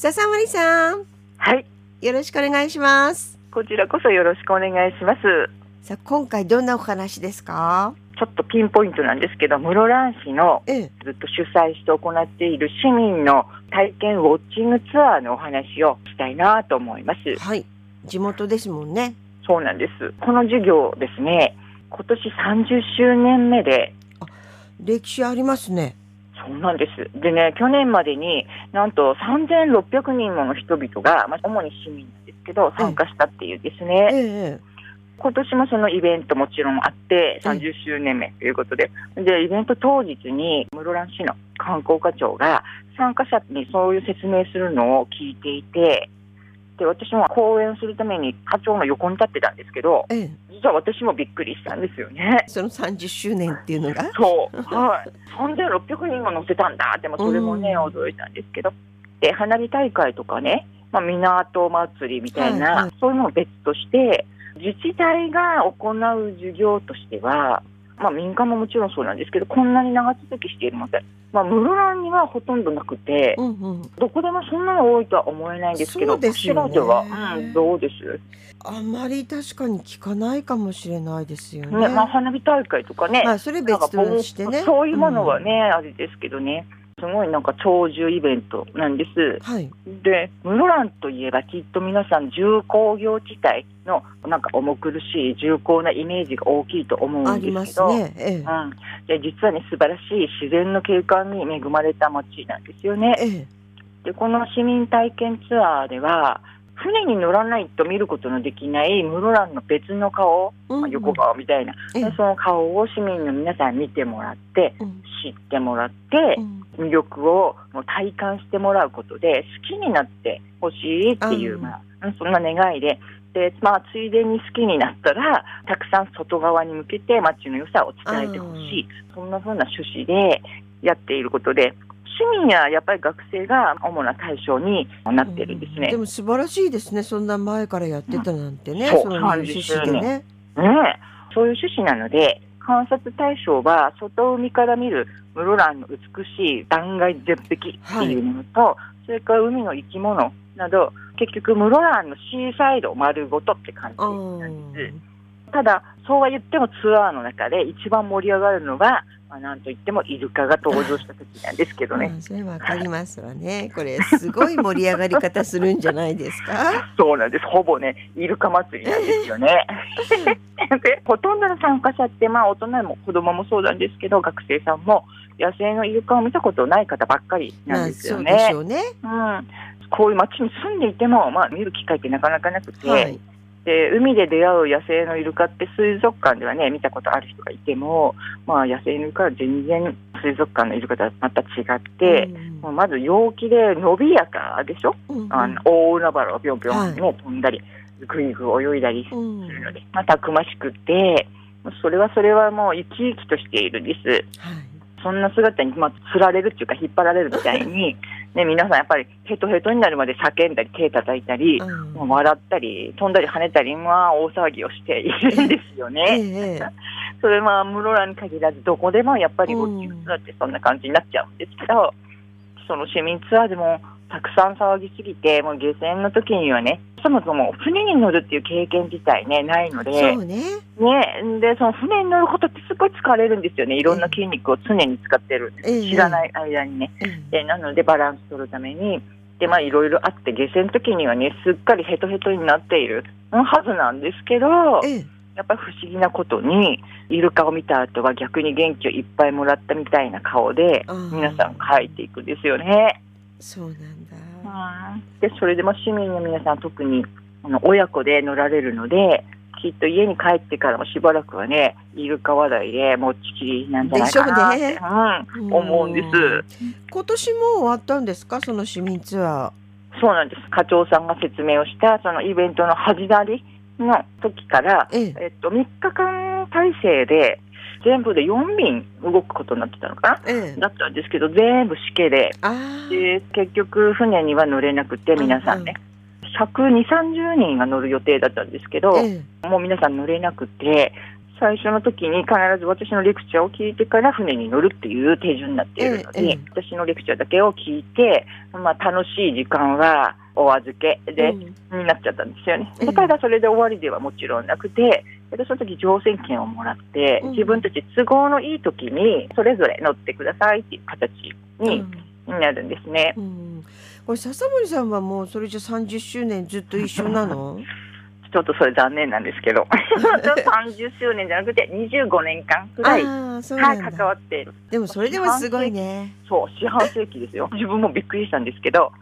笹森さん、はい、よろしくお願いします。こちらこそよろしくお願いします。さあ、今回どんなお話ですか？ちょっとピンポイントなんですけど、室蘭市のええ、ずっと主催して行っている市民の体験ウォッチングツアーのお話をしたいなと思います。はい、地元ですもんね。そうなんです。この授業ですね、今年30周年目で、歴史ありますね。そうなんです。でね、去年までになんと3600人もの人々が、まあ、主に市民なんですけど、参加したっていうですね。ええ、今年もそのイベントもちろんあって、うん30周年目ということで、で、イベント当日に室蘭市の観光課長が参加者にそういう説明するのを聞いていて、で、私も講演するために課長の横に立ってたんですけど、ええ、実は私もびっくりしたんですよね。その30周年っていうのが？そう、はい。3600人も乗せたんだって、まあ、それもね、うん驚いたんですけど。で、花火大会とかね、まあ、港祭りみたいな、はいはいそういうのを別として、自治体が行う授業としては、まあ、民間ももちろんそうなんですけど、こんなに長続きしているので、まあ、室蘭にはほとんどなくて、うんうん、どこでもそんなの多いとは思えないんですけど、ね。こちらでは、うん、どうです、あまり確かに聞かないかもしれないですよね。ねまあ、花火大会とかね、まあ、それ別としてね。そういうものはね、あれですけどね、すごいなんか長寿イベントなんですうん。。はい。で、室蘭といえばきっと皆さん重工業地帯のなんか重苦しい重厚なイメージが大きいと思うんですけど、すね。えうん、で実はね、素晴らしい自然の景観に恵まれた街なんですよねえ。。えで、この市民体験ツアーでは、船に乗らないと見ることのできない室蘭の別の顔、え。うんまあ、横顔みたいな、ええでその顔を市民の皆さんに見てもらって、うん知ってもらってう、ん魅力をもう体感してもらうことで好きになってほしいっていう、うん。まあ、そんな願いで。で、まあ、ついでに好きになったらたくさん外側に向けて街の良さを伝えてほしい。そんな風な趣旨でやっていることで市民ややっぱり学生が主な対象になってるんですね。でも素晴らしいですね。そんな前からやってたなんてね。そう。その趣旨でね。ねえ。そういう趣旨なので観察対象は外海から見る室蘭の美しい断崖絶壁っていうものと、それから海の生き物など結局室蘭のシーサイド丸ごとって感じあなんですーただそうは言ってもツアーの中で一番盛り上がるのは、まあ、なんといってもイルカが登場した時なんですけどねまあそれわかりますわね。これすごい盛り上がり方するんじゃないですか？そうなんです。ほぼね、イルカ祭りなんですよね。で、ほとんどの参加者って、まあ、大人も子供もそうなんですけど、学生さんも野生のイルカを見たことない方ばっかりなんですよまあそうでしね。ょうね。うん。こういう街に住んでいても、まあ、見る機会ってなかなかなくて、はい。で海で出会う野生のイルカって水族館ではね見たことある人がいても、まあ、野生のイルカは全然水族館のイルカとはまた違って、もうまず陽気で伸びやかでしょ、うんうんあの大海原をぴょんぴょん、ねは飛んだりぐいぐい泳いだりすうんるので、まあ、たくましくてそれはそれはもう生き生きとしているんですはい。そんな姿に、まあ、釣られるっていうか引っ張られるみたいに、ね、皆さんやっぱりヘトヘトになるまで叫んだり手叩いたり、うんもう笑ったり飛んだり跳ねたり、まあ、大騒ぎをしているんですよえね。え それは室蘭に限らずどこでもやっぱりウォッチングツアーってそんな感じになっちゃうんですけど、その市民ツアーでもたくさん騒ぎすぎてもう下船の時にはねそもそも船に乗るっていう経験自体ねないのでそうね。ねでその船に乗ることってすごい疲れるんですよね。いろんな筋肉を常に使ってるええ知らない間にね。えでなのでバランス取るためにでまあいろいろあって下船の時にはねすっかりヘトヘトになっているはずなんですけどええやっぱり不思議なことにイルカを見た後は逆に元気をいっぱいもらったみたいな顔で皆さん帰っていくんですよね。そうなんだ。でそれでも市民の皆さん特にあの親子で乗られるのできっと家に帰ってからもしばらくはねイルカ話題でもっちきりなんじゃないかなって、でしうん、思うんです。今年も終わったんですか？その市民ツアそうなんです。課長さんが説明をした、そのイベントの始まりの時から、ええっと、3日間体制で、全部で4便動くことになってたのかええ。なだったんですけど、全部しけで。で、結局船には乗れなくて、皆さんね、120、30人が乗る予定だったんですけど、ええ。もう皆さん乗れなくて、最初の時に必ず私のレクチャーを聞いてから船に乗るっていう手順になっているので、ええ私のレクチャーだけを聞いて、まあ、楽しい時間はお預けで、うん。になっちゃったんですよね。だそれで終わりではもちろんなくて、でその時乗船券をもらって、うん。自分たち都合のいい時にそれぞれ乗ってくださいっていう形になるんですね。うん。これ笹森さんはもうそれじゃ30周年ずっと一緒なの？ちょっとそれ残念なんですけど、30周年じゃなくて25年間くらい、はい、関わって。でもそれでもすごいね。そう、四半世紀ですよ。自分もびっくりしたんですけど、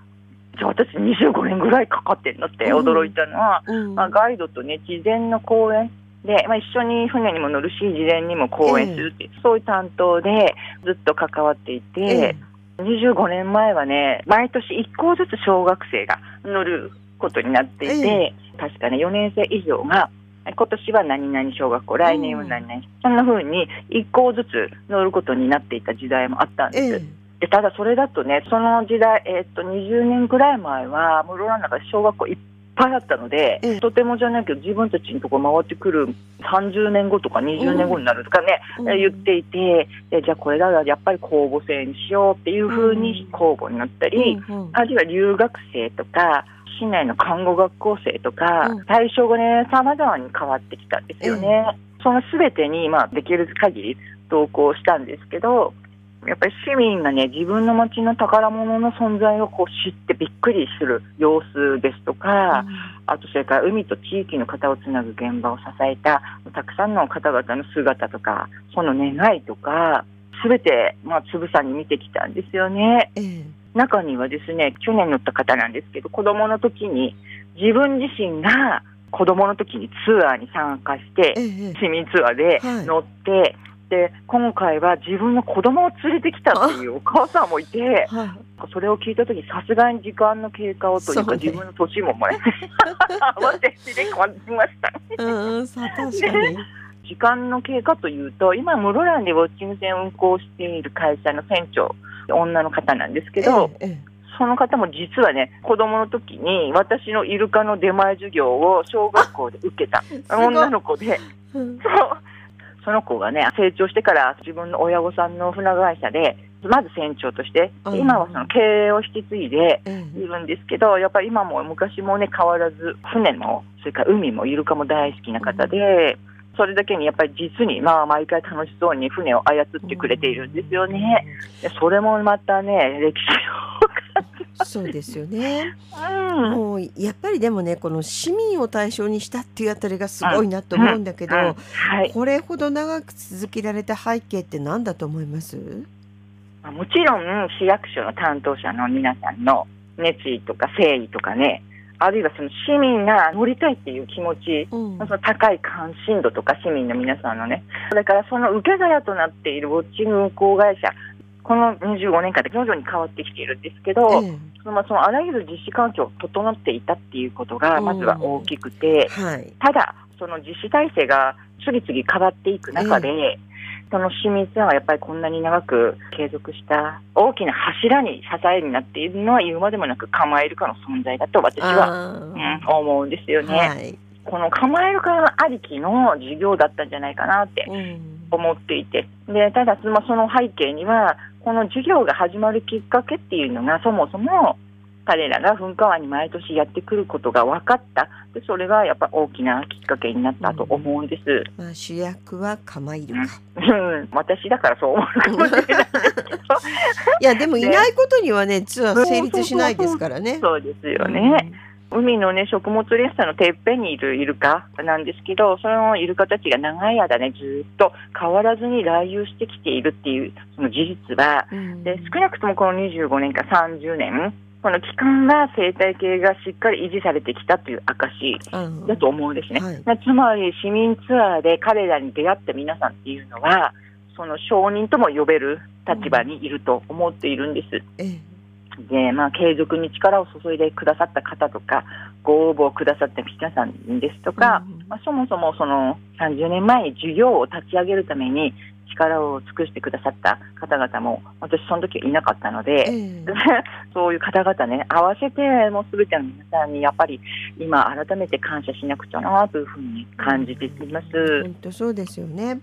じゃあ私25年ぐらいかかってんのって驚いたのは、うん。まあ、ガイドとね、事前の講演で、まあ、一緒に船にも乗るし、事前にも講演するっていう、そういう担当でずっと関わっていて、え25年前はね、毎年1校ずつ小学生が乗ることになっていて、確かね、4年生以上が、今年は何々小学校、来年は何々、そんな風に1校ずつ乗ることになっていた時代もあったんえです。えでただそれだとね、その時代、えーっと20年くらい前は、室蘭の中で小学校いっぱいあったので、ええ。とてもじゃないけど、自分たちのところ回ってくる30年後とか20年後になるとかね、うん。言っていて、でじゃあこれだらやっぱり公募制にしようっていうふうに公募になったり、うんうん。あるいは留学生とか、市内の看護学校生とか、うん。対象がね、様々に変わってきたんですよね。そのすべてに、まあ、できる限り同行したんですけど、やっぱり市民がね、自分の町の宝物の存在をこう知ってびっくりする様子ですとか、あとそれから海と地域の方をつなぐ現場を支えたたくさんの方々の姿とか、その願いとか、すべて、まあ、つぶさに見てきたんですよね。ええ。中にはですね、去年乗った方なんですけど、子供の時に自分自身が子供の時にツアーに参加して、ええ。市民ツアーではい。乗って、で、今回は自分の子供を連れてきたっていうお母さんもいて、はい。それを聞いた時さすがに時間の経過をというか、そうね。自分の年もね、慌てて感じました。うん確かに。時間の経過というと、今、室蘭でウォッチング船を運航している会社の船長、女の方なんですけど、えええその方も実はね、子供の時に私のイルカの出前授業を小学校で受けた。女の子で、えうん。そうその子がね、成長してから自分の親御さんの船会社で、まず船長として、うん今はその経営を引き継いでええいるんですけど、やっぱり今も昔もね、変わらず、船も、それから海もイルカも大好きな方で、それだけにやっぱり実に、まあ、毎回楽しそうに船を操ってくれているんですよね。でそれもまたね、歴史そうですよね。を。うんもうやっぱりでもねこの市民を対象にしたっていうあたりがすごいなと思うんだけど、うんはい、これほど長く続けられた背景って何だと思います？まあもちろん市役所の担当者の皆さんの熱意とか誠意とかね、あるいはその市民が乗りたいっていう気持ち、うんその高い関心度とか市民の皆さんのね、それからその受け皿となっているウォッチング運航会社、この25年間で徐々に変わってきているんですけど、えそのまあそのあらゆる実施環境が整っていたっていうことがまずは大きくて、えはい。ただ、その実施体制が次々変わっていく中で、その市民ツアーがやっぱりこんなに長く継続した大きな柱に支えになっているのは言うまでもなく構えるかの存在だと私は、あうんー、思うんですよね。はい。この構えるかありきの授業だったんじゃないかなってうん思っていて、でただ、まあその背景には、この授業が始まるきっかけっていうのが、そもそも彼らが噴火湾に毎年やってくることが分かった、でそれがやっぱ大きなきっかけになったと思うんです。まあ主役は構えるか。うん、私だからそう思うかもしれないですけど、いやでもいないことにはねツアー成立しないですからね。そうですよね。海のね、食物連鎖のてっぺんにいるイルカなんですけど、そのイルカたちが長い間ね、ずっと変わらずに来遊してきているっていう、その事実は、うん。で少なくともこの25年か30年、この期間が生態系がしっかり維持されてきたという証うんだと思うんですね。はいつまり市民ツアーで彼らに出会った皆さんっていうのは、その証人とも呼べる立場にいると思っているんです。ええで、まあ、継続に力を注いでくださった方とか、ご応募をくださった皆さんですとか、うんまあ、そもそもその30年前に授業を立ち上げるために、力を尽くしてくださった方々も私その時いなかったので、ええ。そういう方々ね合わせてもう全ての皆さんにやっぱり今改めて感謝しなくちゃなというふうに感じています。本当そうですよね。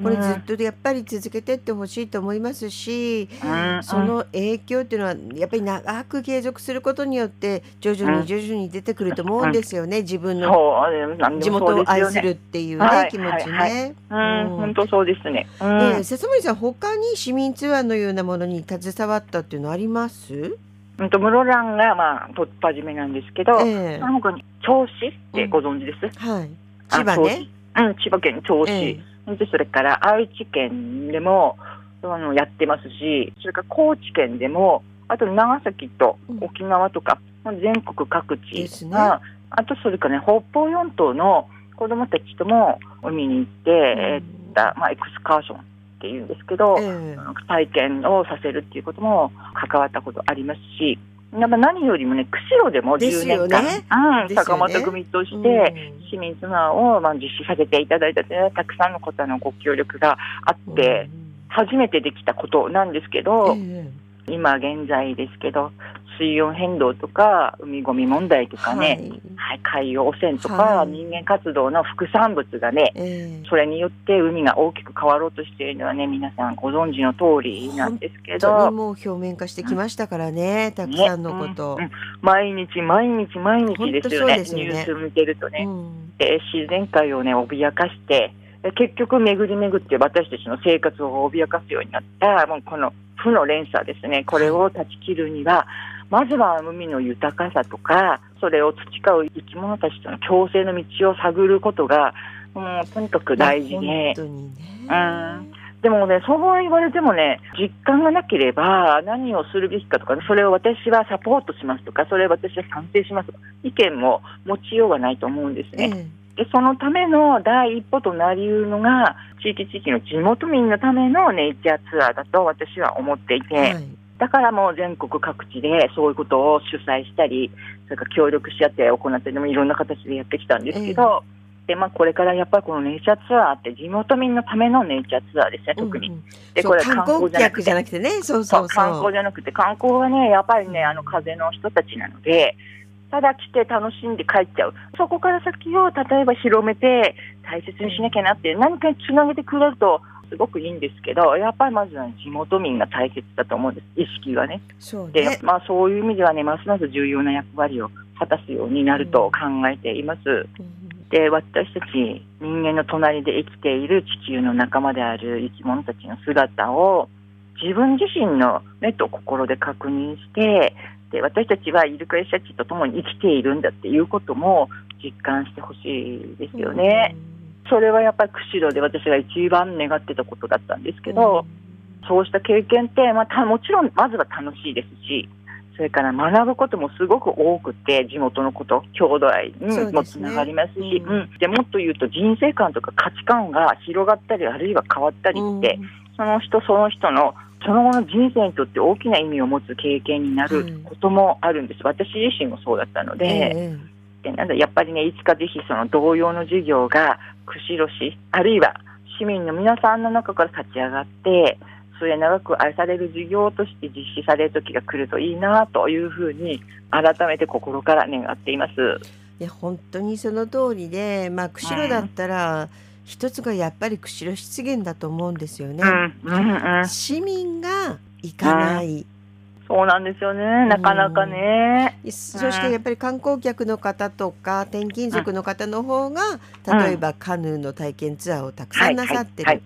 うん、これずっとやっぱり続けてってほしいと思いますし、うん、その影響っていうのはやっぱり長く継続することによって徐々うん。に徐々に出てくると思うんですよね。自分の地元を愛でするっていうねはい。気持ちはいね。うん、うん。本当そうですね。うん、ええ笹森さん他に市民ツアーのようなものに携わったっていうのあります？うんと室蘭がまあ突破締めなんですけど、ええその他に銚子ってご存知です？はい。あ千葉ね。うん、千葉県銚子。ええでそれから愛知県でもあのやってますし、それから高知県でも、あと長崎とうん沖縄とか、全国各ですね地が、あとそれからね、北方四島の子どもたちとも海に行って、えーったまあ、エクスカーションっていうんですけど、ええ。体験をさせるっていうことも関わったことありますし、やっぱ何よりもね、釧路でもです10よね。年間、うん、坂本組として、うん。市民ツアーをまあ実施させていただいたって、たくさんの方のご協力があって、初めてできたことなんですけど、え。今現在ですけど、水温変動とか、海ごみ問題とえかね、はい。はい、海洋汚染とか、はい。人間活動の副産物がね、ええ。それによって海が大きく変わろうとしているのはね、皆さんご存知の通りなんですけど、もう表面化してきましたからね、たくさんのこと。ねうん。毎日毎日毎日ですよね、ね。ニュース見てるとね。うん。で自然界をね脅かしてで結局巡り巡って私たちの生活を脅かすようになったもうこの負の連鎖ですね。これを断ち切るにはまずは海の豊かさとかそれを培う生き物たちとの共生の道を探ることがもうとにかく大事で本。当にね。うんでもね、そう言われてもね、実感がなければ何をするべきかとか、それを私はサポートしますとか、それを私は賛成しますとか、意見も持ちようがないと思うんですえね。えでそのための第一歩となりうるのが、地域地域の地元民のためのネイチャーツアーだと私は思っていて、はいだからもう全国各地でそういうことを主催したり、それから協力し合って行ったりもいろんな形でやってきたんですけど、でまあ、これからやっぱりこのネイチャーツアーって地元民のためのネイチャーツアーですね、特に。うんうん。でそう観光客じゃななくてね、そうそそうそう。光じゃなくて、観光はね、やっぱりね、あの風の人たちなので、ただ来て楽しんで帰っちゃう、そこから先を例えば広めて、大切にしなきゃなって、何かにつなげてくれると、すごくいいんですけど、やっぱりまずは地元民が大切だと思うんです、意識がね。で、そうね。まあ、そういう意味ではね、ますます重要な役割を果たすようになると考えています。うんで私たち人間の隣で生きている地球の仲間である生き物たちの姿を自分自身の目と心で確認してで私たちはイルカやシャチと共に生きているんだっていうことも実感してほしいですよね。。それはやっぱり釧路で私が一番願ってたことだったんですけど、そうした経験って、まあ、たもちろんまずは楽しいですし、それから学ぶこともすごく多くて、地元のこと、郷土愛にもつながりますし、ですねうん。うん。でもっと言うと人生観とか価値観が広がったり、あるいは変わったりって、その人その人のその後の人生にとって大きな意味を持つ経験になることもあるんです。私自身もそうだったのうんで、えでなんだやっぱりね、いつかぜひその同様の授業が釧路市、あるいは市民の皆さんの中から立ち上がって、それ長く愛される授業として実施される時が来るといいなというふうに改めて心から願っています。いや本当にその通りで、まあ釧路だったら一つがやっぱり釧路湿原だと思うんですよね。うん、うん、うん。市民が行かない。そうなんですよね。なかなかね。そしてやっぱり観光客の方とか転勤族の方の方が例えばカヌーの体験ツアーをたくさんなさってる。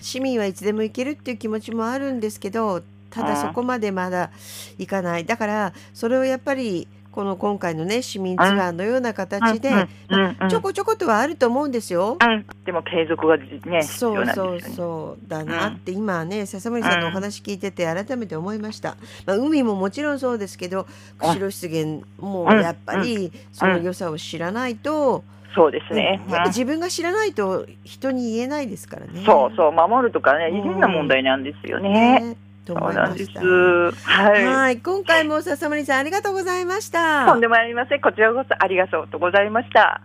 市民はいつでも行けるっていう気持ちもあるんですけどただそこまでまだ行かない。だからそれをやっぱりこの今回のね市民ツアーのような形でうんうんうんちょこちょことはあると思うんですよ。うん、でも継続がね、必そうそう。そうだなって今ね笹森さんのお話聞いてて改めて思いました、まあ、海ももちろんそうですけど釧路湿原もうんやっぱりその良さを知らないと、そうですね。やっぱ自分が知らないと人に言えないですからね。そうそう、守るとかね、変な問題なんですよね。ねと思い。ました。はい。はい、今回も笹森さんありがとうございました。とんでもありません。こちらこそありがとうございました。